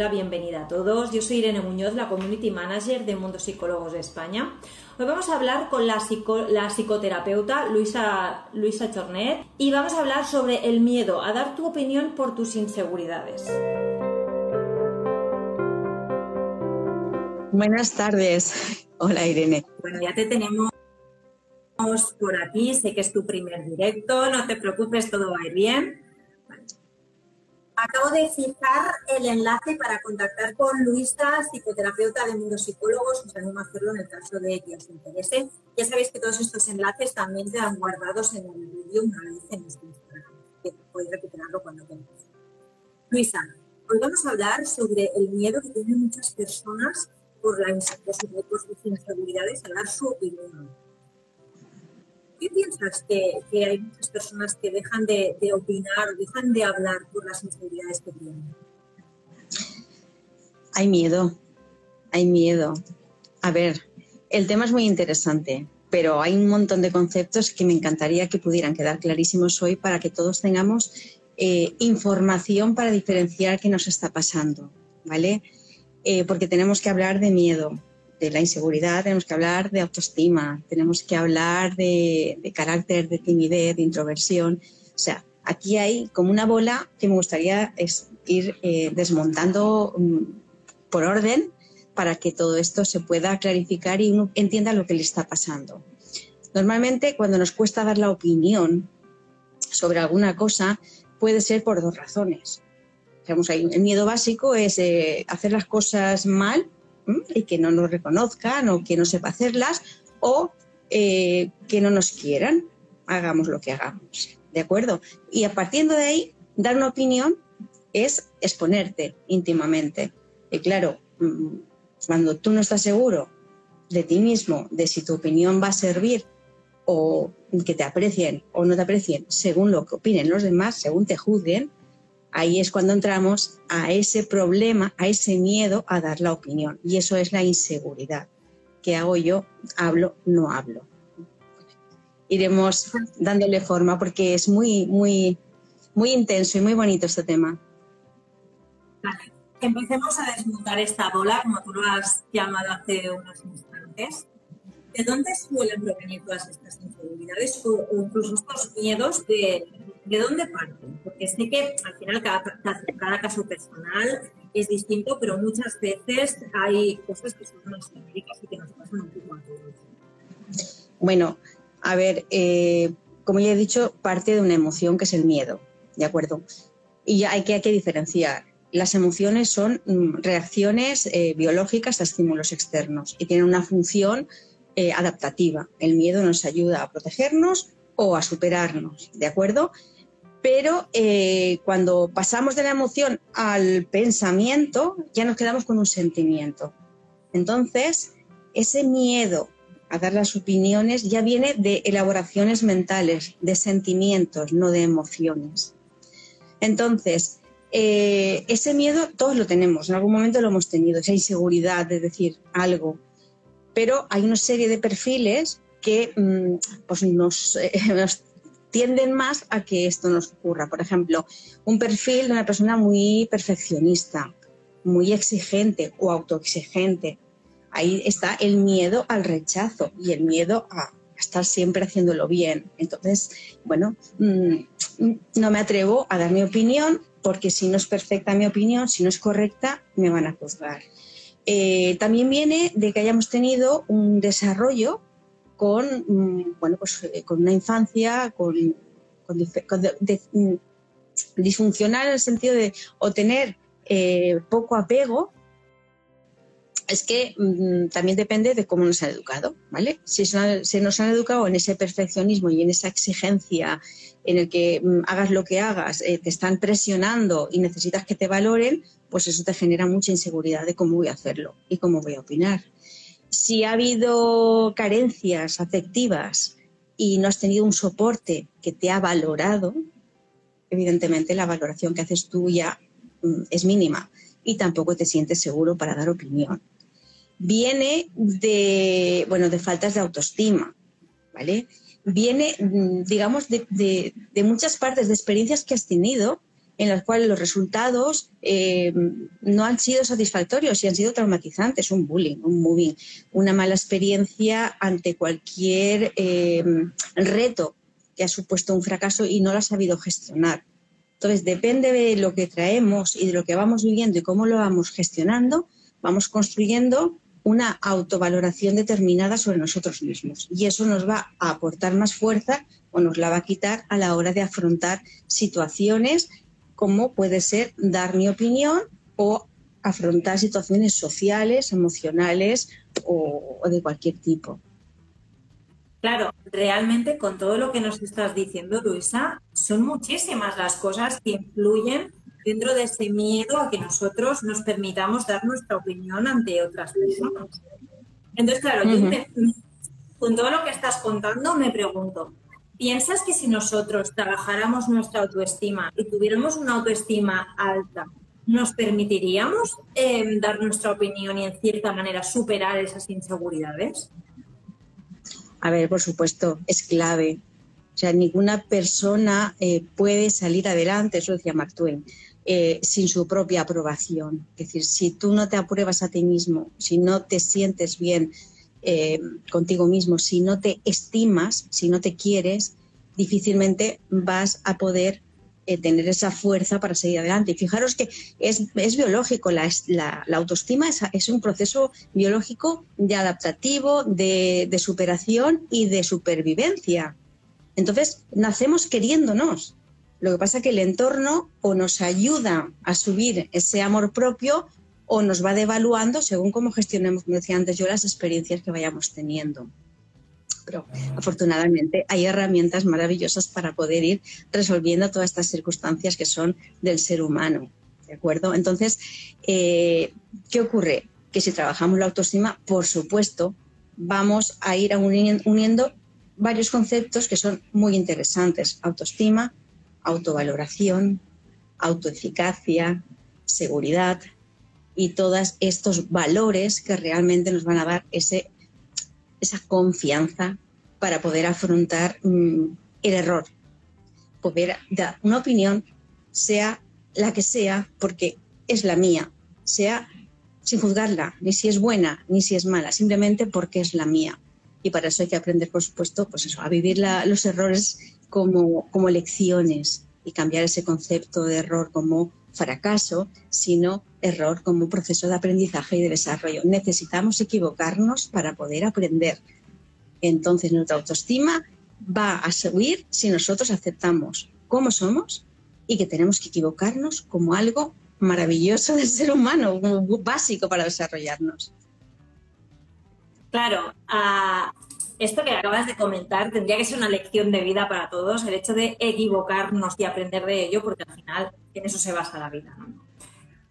La bienvenida a todos. Yo soy Irene Muñoz, la Community Manager de Mundo Psicólogos de España. Hoy vamos a hablar con la, la psicoterapeuta Luisa, Luisa Chornet y vamos a hablar sobre el miedo a dar tu opinión por tus inseguridades. Buenas tardes. Hola Irene. Bueno, ya te tenemos por aquí. Sé que es tu primer directo. No te preocupes, todo va a ir bien. Acabo de fijar el enlace para contactar con Luisa, psicoterapeuta de Mundo Psicólogos. Os animo a hacerlo en el caso de que os interese. Ya sabéis que todos estos enlaces también quedan guardados en el vídeo una vez en este Instagram, que podéis recuperarlo cuando queráis. Luisa, hoy vamos a hablar sobre el miedo que tienen muchas personas por, la, por sus inseguridades a dar su opinión qué piensas que, hay muchas personas que dejan de, opinar, dejan de hablar por las inseguridades que tienen? Hay miedo, hay miedo. A ver, el tema es muy interesante, pero hay un montón de conceptos que me encantaría que pudieran quedar clarísimos hoy para que todos tengamos eh, información para diferenciar qué nos está pasando, ¿vale? Eh, porque tenemos que hablar de miedo, de la inseguridad tenemos que hablar de autoestima, tenemos que hablar de, carácter, de timidez, de introversión. O sea, aquí hay como una bola que me gustaría ir eh, desmontando mm, por orden para que todo esto se pueda clarificar y uno entienda lo que le está pasando. Normalmente cuando nos cuesta dar la opinión sobre alguna cosa puede ser por dos razones. el miedo básico es eh, hacer las cosas mal y que no nos reconozcan o que no sepa hacerlas o eh, que no nos quieran, hagamos lo que hagamos. ¿De acuerdo? Y a partir de ahí, dar una opinión es exponerte íntimamente. Y claro, mm, cuando tú no estás seguro de ti mismo, de si tu opinión va a servir o que te aprecien o no te aprecien según lo que opinen los demás, según te juzguen, ahí es cuando entramos a ese problema, a ese miedo a dar la opinión. Y eso es la inseguridad. ¿Qué hago yo? ¿Hablo? ¿No hablo? Iremos dándole forma porque es muy, muy, muy intenso y muy bonito este tema. Empecemos a desmontar esta bola, como tú lo has llamado hace unos instantes. ¿De dónde suelen provenir todas estas inseguridades o, incluso estos miedos ¿de dónde parten? Porque sé que al final cada, cada, caso personal es distinto, pero muchas veces hay cosas que son más genéricas y que nos pasan un poco a todos. Bueno, a ver, eh, como ya he dicho, parte de una emoción que es el miedo, ¿de acuerdo? Y hay que, hay que diferenciar. Las emociones son mm, reacciones eh, biológicas a estímulos externos y tienen una función eh, adaptativa. El miedo nos ayuda a protegernos o a superarnos, ¿de acuerdo? Pero eh, cuando pasamos de la emoción al pensamiento, ya nos quedamos con un sentimiento. Entonces, ese miedo a dar las opiniones ya viene de elaboraciones mentales, de sentimientos, no de emociones. Entonces, eh, ese miedo todos lo tenemos, en algún momento lo hemos tenido, esa inseguridad de decir algo. Pero hay una serie de perfiles que mm, pues nos, nos, tienden más a que esto nos ocurra. Por ejemplo, un perfil de una persona muy perfeccionista, muy exigente o autoexigente. Ahí está el miedo al rechazo y el miedo a estar siempre haciéndolo bien. Entonces, bueno, mm, no me atrevo a dar mi opinión porque si no es perfecta mi opinión, si no es correcta, me van a juzgar. Eh, también viene de que hayamos tenido un desarrollo con, mm, bueno, pues, eh, con una infancia con, mm, disfuncional en el sentido de o tener eh, poco apego, es que mm, también depende de cómo nos han educado, ¿vale? Si se nos han educado en ese perfeccionismo y en esa exigencia en el que hagas lo que hagas, eh, te están presionando y necesitas que te valoren, pues eso te genera mucha inseguridad de cómo voy a hacerlo y cómo voy a opinar si ha habido carencias afectivas y no has tenido un soporte que te ha valorado, evidentemente la valoración que haces tú ya mm, es mínima y tampoco te sientes seguro para dar opinión. Viene de, bueno, de faltas de autoestima, ¿vale? Viene, mm, digamos, de, muchas partes, de experiencias que has tenido en las cuales los resultados eh, no han sido satisfactorios y han sido traumatizantes, un bullying, un moving, una mala experiencia ante cualquier eh, reto que ha supuesto un fracaso y no lo has sabido gestionar. Entonces, depende de lo que traemos y de lo que vamos viviendo y cómo lo vamos gestionando, vamos construyendo una autovaloración determinada sobre nosotros mismos. Y eso nos va a aportar más fuerza o nos la va a quitar a la hora de afrontar situaciones como puede ser dar mi opinión o afrontar situaciones sociales, emocionales o, de cualquier tipo. Claro, realmente con todo lo que nos estás diciendo, Luisa, son muchísimas las cosas que influyen dentro de ese miedo a que nosotros nos permitamos dar nuestra opinión ante otras personas. Entonces, claro, yo con todo lo que estás contando me pregunto, ¿piensas que si nosotros trabajáramos nuestra autoestima y tuviéramos una autoestima alta, nos permitiríamos em, dar nuestra opinión y en cierta manera superar esas inseguridades? A ver, por supuesto, es clave. O sea, ninguna persona eh, puede salir adelante, eso decía Mark Twain, eh, sin su propia aprobación. Es decir, si tú no te apruebas a ti mismo, si no te sientes bien eh, contigo mismo, si no te estimas, si no te quieres, difícilmente vas a poder tener esa fuerza para seguir adelante. Y fijaros que es, biológico, la, autoestima es, un proceso biológico de adaptativo, de, de superación y de supervivencia. Entonces, nacemos queriéndonos. Lo que pasa es que el entorno o nos ayuda a subir ese amor propio o nos va devaluando según cómo gestionemos, como decía antes yo, las experiencias que vayamos teniendo pero afortunadamente hay herramientas maravillosas para poder ir resolviendo todas estas circunstancias que son del ser humano. ¿De acuerdo? Entonces, eh, ¿qué ocurre? Que si trabajamos la autoestima, por supuesto, vamos a ir uniendo varios conceptos que son muy interesantes. Autoestima, autovaloración, autoeficacia, seguridad y todos estos valores que realmente nos van a dar ese esa confianza para poder afrontar mm, el error, poder dar una opinión, sea la que sea, porque es la mía, sea sin juzgarla, ni si es buena, ni si es mala, simplemente porque es la mía. Y para eso hay que aprender, por supuesto, pues eso, a vivir los errores como, como lecciones y cambiar ese concepto de error como fracaso, sino error como un proceso de aprendizaje y de desarrollo. Necesitamos equivocarnos para poder aprender. Entonces nuestra autoestima va a subir si nosotros aceptamos cómo somos y que tenemos que equivocarnos como algo maravilloso del ser humano, como básico para desarrollarnos. Claro, esto que acabas de comentar tendría que ser una lección de vida para todos, el hecho de equivocarnos y aprender de ello, porque al final en eso se basa la vida.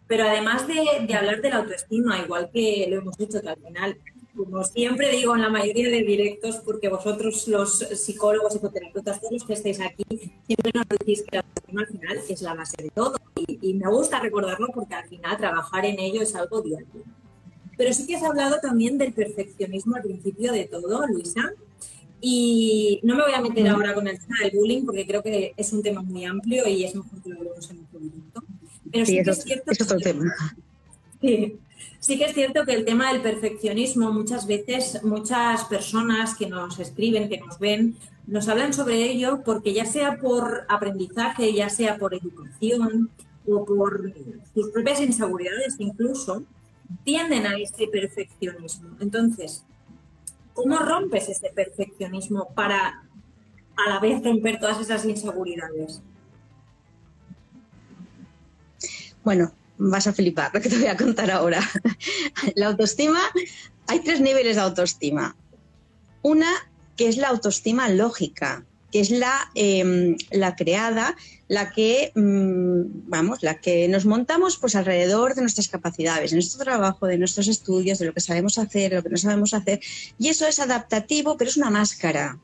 Pero además de, hablar de la autoestima, igual que lo hemos dicho, que al final, como siempre digo en la mayoría de directos, porque vosotros los psicólogos, psicoterapeutas, todos los que estáis aquí, siempre nos decís que la autoestima al final es la base de todo. Y, y me gusta recordarlo porque al final trabajar en ello es algo diario. Pero sí que has hablado también del perfeccionismo al principio de todo, Luisa. Y no me voy a meter ahora con el tema del bullying porque creo que es un tema muy amplio y es mejor que lo hablemos en otro momento. Pero sí, que es cierto. Es otro tema. Sí, sí que es cierto que el tema del perfeccionismo, muchas veces, muchas personas que nos escriben, que nos ven, nos hablan sobre ello porque ya sea por aprendizaje, ya sea por educación o por sus propias inseguridades incluso, tienden a ese perfeccionismo. Entonces, ¿cómo rompes ese perfeccionismo para a la vez romper todas esas inseguridades? Bueno, vas a flipar lo que te voy a contar ahora. La autoestima, hay tres niveles de autoestima. Una que es la autoestima lógica, que es la, em, la creada, la que, mm, vamos, la que nos montamos pues alrededor de nuestras capacidades, de nuestro trabajo, de nuestros estudios, de lo que sabemos hacer, de lo que no sabemos hacer. Y eso es adaptativo, pero es una máscara.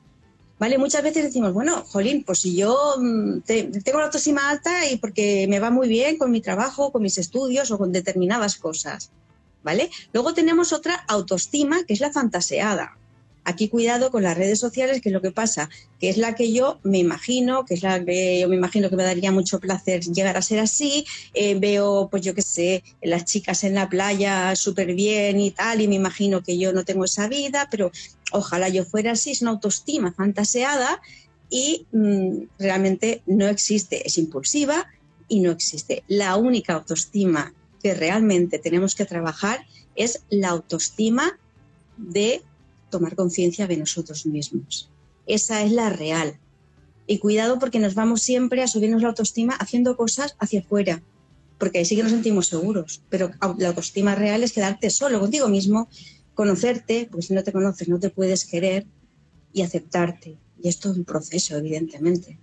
¿Vale? Muchas veces decimos, bueno, Jolín, pues si yo mm, tengo la autoestima alta y porque me va muy bien con mi trabajo, con mis estudios o con determinadas cosas, ¿vale? Luego tenemos otra autoestima que es la fantaseada. Aquí cuidado con las redes sociales, que es lo que pasa, que es la que yo me imagino, que es la que yo me imagino que me daría mucho placer llegar a ser así. Eh, veo, pues yo qué sé, las chicas en la playa súper bien y tal, y me imagino que yo no tengo esa vida, pero ojalá yo fuera así, es una autoestima fantaseada y mm, realmente no existe, es impulsiva y no existe. La única autoestima que realmente tenemos que trabajar es la autoestima de tomar conciencia de nosotros mismos. Esa es la real. Y cuidado porque nos vamos siempre a subirnos la autoestima haciendo cosas hacia afuera, porque ahí sí que nos sentimos seguros. Pero la autoestima real es quedarte solo contigo mismo, conocerte, porque si no te conoces no te puedes querer y aceptarte. Y esto es un proceso, evidentemente.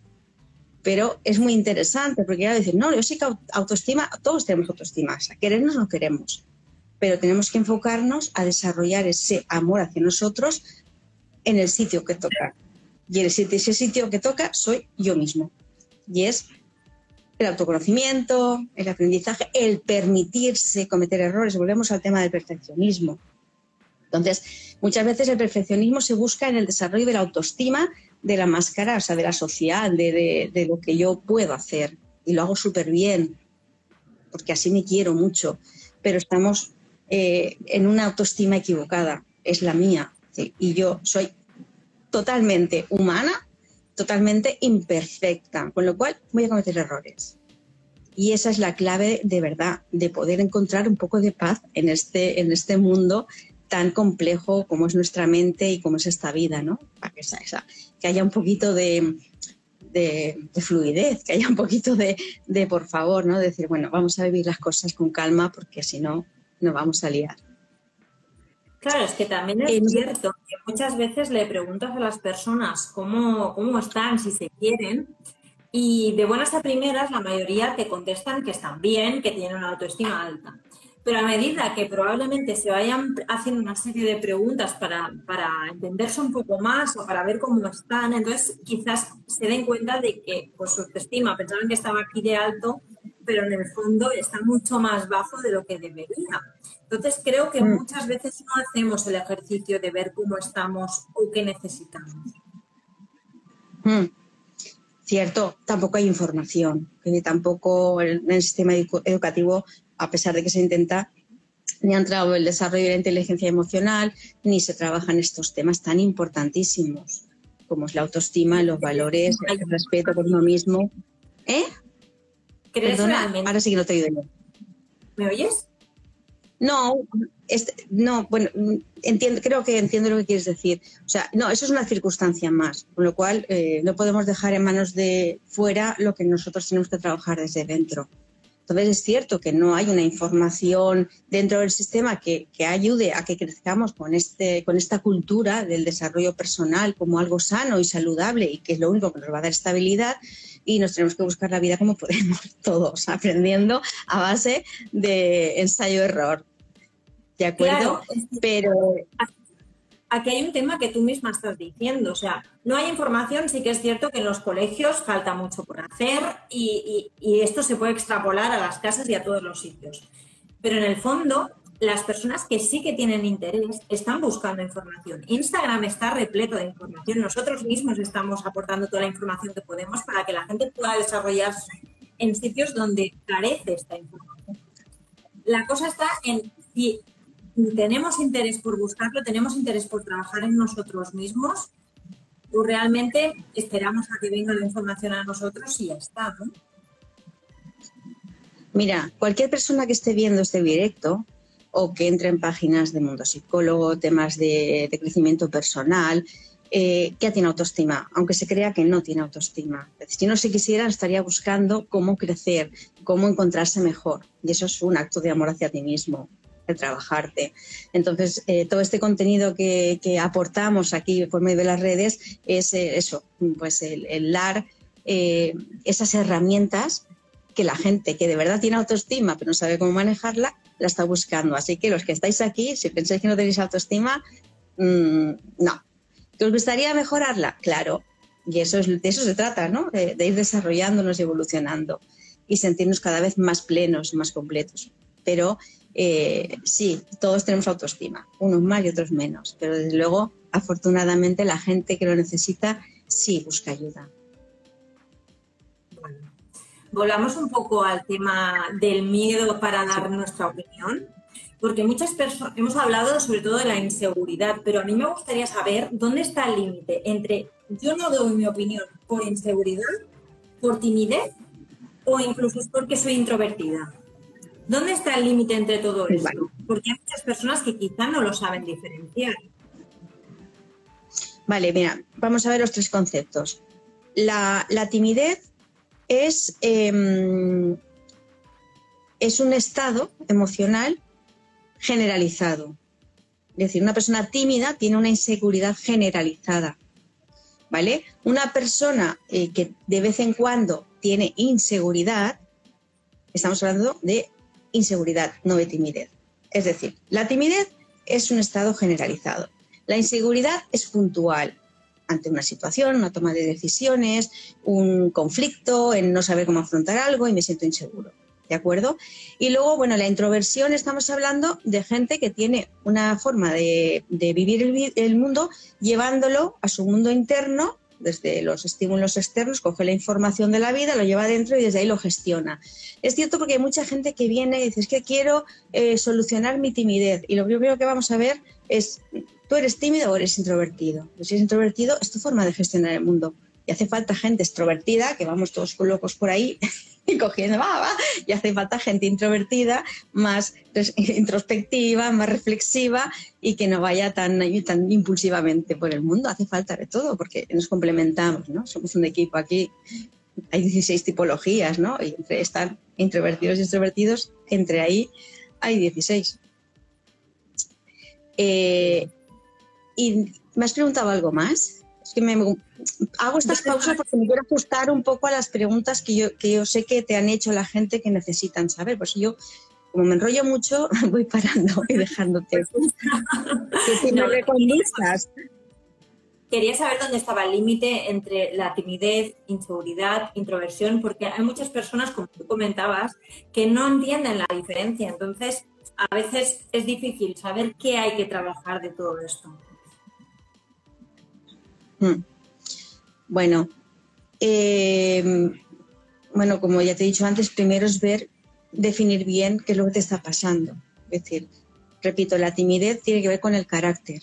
Pero es muy interesante porque ya decir, no, yo sí que autoestima, todos tenemos autoestima, o querernos no queremos pero tenemos que enfocarnos a desarrollar ese amor hacia nosotros en el sitio que toca. Y ese sitio que toca soy yo mismo. Y es el autoconocimiento, el aprendizaje, el permitirse cometer errores. Volvemos al tema del perfeccionismo. Entonces, muchas veces el perfeccionismo se busca en el desarrollo de la autoestima de la máscara, o sea, de la social, de, de lo que yo puedo hacer. Y lo hago súper bien, porque así me quiero mucho. Pero estamos eh, en una autoestima equivocada, es la mía. Y yo soy totalmente humana, totalmente imperfecta, con lo cual voy a cometer errores. Y esa es la clave de verdad, de poder encontrar un poco de paz en este, en este mundo tan complejo como es nuestra mente y como es esta vida, ¿no? Para que, que haya un poquito de, fluidez, que haya un poquito de, de, por favor, ¿no? Decir, bueno, vamos a vivir las cosas con calma porque si no, nos vamos a liar. Claro, es que también es cierto que muchas veces le preguntas a las personas cómo, cómo están, si se quieren, y de buenas a primeras la mayoría te contestan que están bien, que tienen una autoestima alta. Pero a medida que probablemente se vayan haciendo una serie de preguntas para, para entenderse un poco más o para ver cómo están, entonces quizás se den cuenta de que por su autoestima pensaban que estaba aquí de alto pero en el fondo está mucho más bajo de lo que debería. Entonces creo que mm. muchas veces no hacemos el ejercicio de ver cómo estamos o qué necesitamos. Mm. Cierto, tampoco hay información, tampoco en el sistema educativo, a pesar de que se intenta, ni ha entrado el desarrollo de la inteligencia emocional, ni se trabajan estos temas tan importantísimos como es la autoestima, los valores, el respeto por uno mismo. ¿Eh? ahora sí que no te oigo ¿Me oyes? No, este, no, bueno, entiendo, creo que entiendo lo que quieres decir. O sea, no, eso es una circunstancia más, con lo cual eh, no podemos dejar en manos de fuera lo que nosotros tenemos que trabajar desde dentro. Entonces es cierto que no hay una información dentro del sistema que, que, ayude a que crezcamos con, este, con esta cultura del desarrollo personal como algo sano y saludable y que es lo único que nos va a dar estabilidad y nos tenemos que buscar la vida como podemos todos, aprendiendo a base de ensayo-error. ¿De acuerdo? Pero aquí hay un tema que tú misma estás diciendo, o sea, no hay información, sí que es cierto que en los colegios falta mucho por hacer y, esto se puede extrapolar a las casas y a todos los sitios. Pero en el fondo, las personas que sí que tienen interés están buscando información. Instagram está repleto de información. Nosotros mismos estamos aportando toda la información que podemos para que la gente pueda desarrollarse en sitios donde carece esta información. La cosa está en si tenemos interés por buscarlo, tenemos interés por trabajar en nosotros mismos o realmente esperamos a que venga la información a nosotros y ya está. Mira, cualquier persona que esté viendo este directo o que entre en páginas de mundo psicólogo, temas de, crecimiento personal, eh, tiene autoestima, aunque se crea que no tiene autoestima. Si no se quisiera, estaría buscando cómo crecer, cómo encontrarse mejor. Y eso es un acto de amor hacia ti mismo, trabajarte. Entonces, eh, todo este contenido que, aportamos aquí por medio de las redes es eh, eso, pues el, dar eh, esas herramientas que la gente que de verdad tiene autoestima pero no sabe cómo manejarla, la está buscando. Así que los que estáis aquí, si pensáis que no tenéis autoestima, mm, no. ¿Que os gustaría mejorarla? Claro. Y eso es, de eso se trata, ¿no? De, ir desarrollándonos y evolucionando y sentirnos cada vez más plenos, más completos. Pero eh, sí, todos tenemos autoestima, unos más y otros menos. Pero desde luego, afortunadamente, la gente que lo necesita sí busca ayuda. volvamos un poco al tema del miedo para dar nuestra opinión porque muchas personas, hemos hablado sobre todo de la inseguridad, pero a mí me gustaría saber dónde está el límite entre yo no doy mi opinión por inseguridad, por timidez o incluso porque soy introvertida. ¿Dónde está el límite entre todo esto? Porque hay muchas personas que quizá no lo saben diferenciar. Vale, mira, vamos a ver los tres conceptos. La, timidez es, em, es un estado emocional generalizado. Es decir, una persona tímida tiene una inseguridad generalizada. ¿Vale? Una persona eh, que de vez en cuando tiene inseguridad, estamos hablando de inseguridad, no de timidez. Es decir, la timidez es un estado generalizado. La inseguridad es puntual ante una situación, una toma de decisiones, un conflicto, en no saber cómo afrontar algo y me siento inseguro. ¿de acuerdo? Y luego, bueno, la introversión estamos hablando de gente que tiene una forma de, vivir el, mundo llevándolo a su mundo interno, desde los estímulos externos, coge la información de la vida, lo lleva adentro y desde ahí lo gestiona. Es cierto porque hay mucha gente que viene y dice, es que quiero eh, solucionar mi timidez. Y lo primero que vamos a ver es, ¿tú eres tímido o eres introvertido? Pues si eres introvertido, es tu forma de gestionar el mundo. Y hace falta gente extrovertida, que vamos todos locos por ahí, y cogiendo, va, va, y hace falta gente introvertida, más introspectiva, más reflexiva y que no vaya tan, impulsivamente por el mundo. Hace falta de todo porque nos complementamos, ¿no? Somos un equipo aquí, hay 16 tipologías, ¿no? Y entre estar introvertidos y extrovertidos, entre ahí hay 16. Eh, ¿Y me has preguntado algo más? Que me hago estas pausas porque me quiero ajustar un poco a las preguntas que yo, que yo sé que te han hecho la gente que necesitan saber. Pues yo, como me enrollo mucho, voy parando y dejándote que no, Quería saber dónde estaba el límite entre la timidez, inseguridad, introversión, porque hay muchas personas, como tú comentabas, que no entienden la diferencia. Entonces, a veces es difícil saber qué hay que trabajar de todo esto. Mm. Bueno, eh, bueno, como ya te he dicho antes, primero es ver, definir bien qué es lo que te está pasando. Es decir, repito, la timidez tiene que ver con el carácter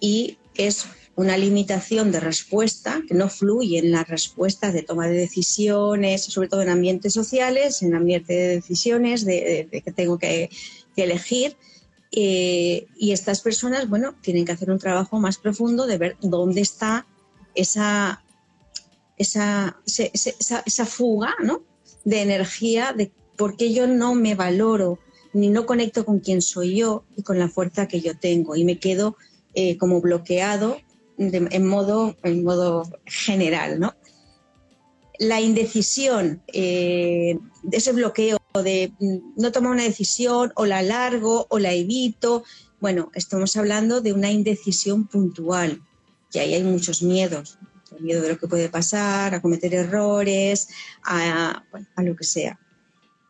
y es una limitación de respuesta que no fluye en las respuestas de toma de decisiones, sobre todo en ambientes sociales, en ambientes de decisiones de, que tengo que, elegir. Eh, y estas personas, bueno, tienen que hacer un trabajo más profundo de ver dónde está esa, esa, esa, fuga ¿no? de energía, de por qué yo no me valoro ni no conecto con quién soy yo y con la fuerza que yo tengo y me quedo eh, como bloqueado en, modo, en modo general. ¿no? La indecisión, eh, ese bloqueo de mm, no tomar una decisión o la alargo o la evito. Bueno, estamos hablando de una indecisión puntual, que ahí hay muchos miedos, el miedo de lo que puede pasar, a cometer errores, a, lo que sea.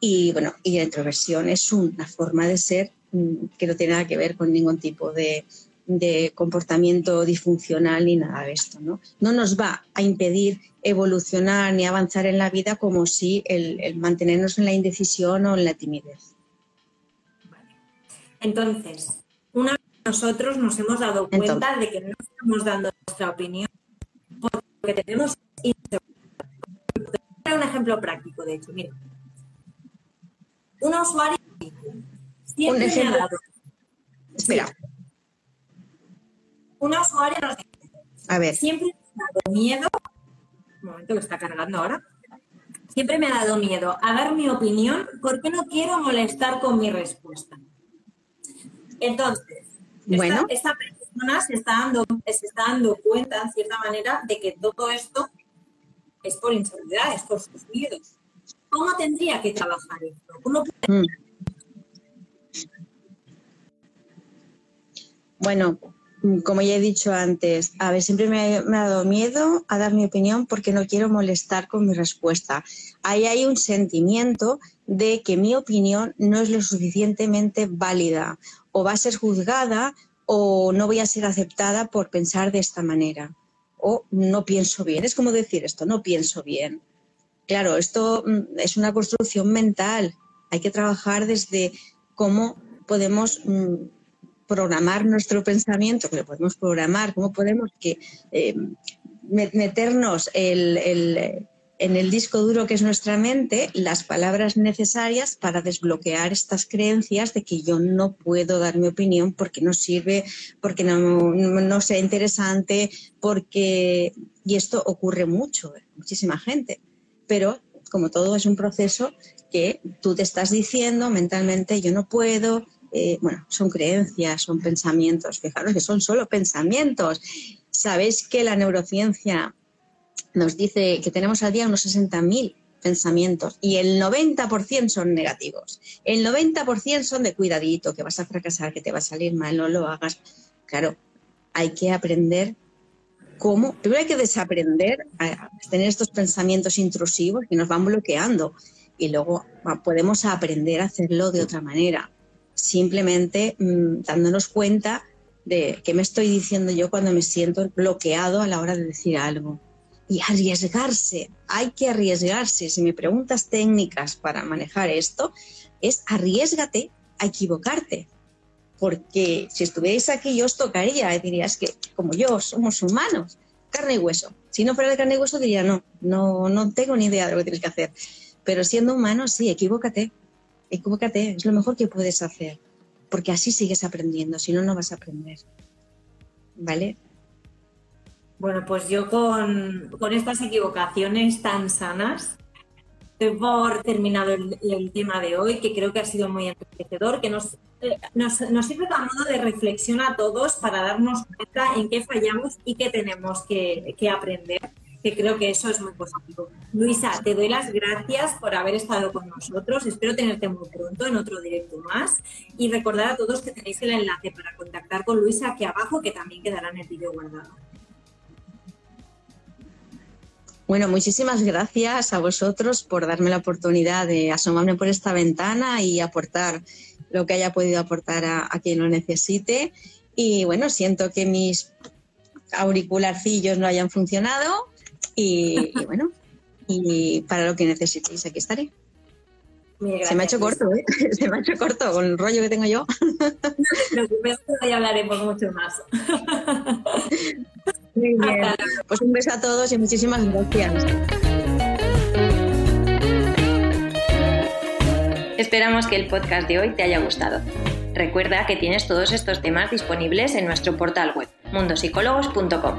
Y bueno, y la introversión es una forma de ser mm, que no tiene nada que ver con ningún tipo de, de comportamiento disfuncional ni nada de esto. ¿no? no nos va a impedir evolucionar ni avanzar en la vida como si el, mantenernos en la indecisión o en la timidez. Entonces, una vez nosotros nos hemos dado cuenta de que no estamos dando nuestra opinión porque tenemos un ejemplo práctico, de hecho, mira. Una usuaria siempre un ejemplo. Espera una usuaria nos dice, a ver. siempre me ha dado miedo, un momento que está cargando ahora, siempre me ha dado miedo a dar mi opinión porque no quiero molestar con mi respuesta. Entonces, bueno. esta, persona se está, dando, se está dando cuenta, en cierta manera, de que todo esto es por inseguridad, es por sus miedos. ¿Cómo tendría que trabajar esto? ¿Cómo Bueno, mm, como ya he dicho antes, a ver, siempre me ha, dado miedo a dar mi opinión porque no quiero molestar con mi respuesta. Ahí hay un sentimiento de que mi opinión no es lo suficientemente válida o va a ser juzgada o no voy a ser aceptada por pensar de esta manera o no pienso bien. Es como decir esto, no pienso bien. Claro, esto mm, es una construcción mental. Hay que trabajar desde cómo podemos mm, programar nuestro pensamiento, que lo podemos programar, cómo podemos que, eh, meternos el, en el disco duro que es nuestra mente las palabras necesarias para desbloquear estas creencias de que yo no puedo dar mi opinión porque no sirve, porque no, no sea interesante, porque... Y esto ocurre mucho, muchísima gente. Pero como todo es un proceso que tú te estás diciendo mentalmente, yo no puedo, eh, bueno, son creencias, son pensamientos, fijaros que son solo pensamientos. Sabéis que la neurociencia nos dice que tenemos al día unos 60.000 pensamientos y el 90% son negativos. El 90% son de cuidadito, que vas a fracasar, que te va a salir mal, no lo hagas. Claro, hay que aprender cómo, primero hay que desaprender a tener estos pensamientos intrusivos que nos van bloqueando y luego podemos aprender a hacerlo de otra manera, simplemente mm, dándonos cuenta de qué me estoy diciendo yo cuando me siento bloqueado a la hora de decir algo y arriesgarse. Hay que arriesgarse. Si me preguntas técnicas para manejar esto, es arriesgate a equivocarte. Porque si estuvierais aquí yo os tocaría y dirías que como yo somos humanos, carne y hueso. Si no fuera de carne y hueso diría no, no, no tengo ni idea de lo que tienes que hacer. Pero siendo humano, sí, equivócate. Equivócate, es lo mejor que puedes hacer. Porque así sigues aprendiendo, si no, no vas a aprender. ¿Vale? Bueno, pues yo con, estas equivocaciones tan sanas, doy por terminado el, tema de hoy, que creo que ha sido muy enriquecedor, que nos, eh, nos, sirve a modo de reflexión a todos para darnos cuenta en qué fallamos y qué tenemos que, que aprender que creo que eso es muy positivo. Luisa, te doy las gracias por haber estado con nosotros. Espero tenerte muy pronto en otro directo más. Y recordar a todos que tenéis el enlace para contactar con Luisa aquí abajo, que también quedará en el vídeo guardado. Bueno, muchísimas gracias a vosotros por darme la oportunidad de asomarme por esta ventana y aportar lo que haya podido aportar a, quien lo necesite. Y bueno, siento que mis auricularcillos no hayan funcionado y, bueno, y para lo que necesitéis, aquí estaré. Se me ha hecho corto, ¿eh? Se me ha hecho corto con el rollo que tengo yo. No te hoy hablaremos mucho más. Muy bien. Pues un beso a todos y muchísimas gracias. Esperamos que el podcast de hoy te haya gustado. Recuerda que tienes todos estos temas disponibles en nuestro portal web mundosicólogos.com.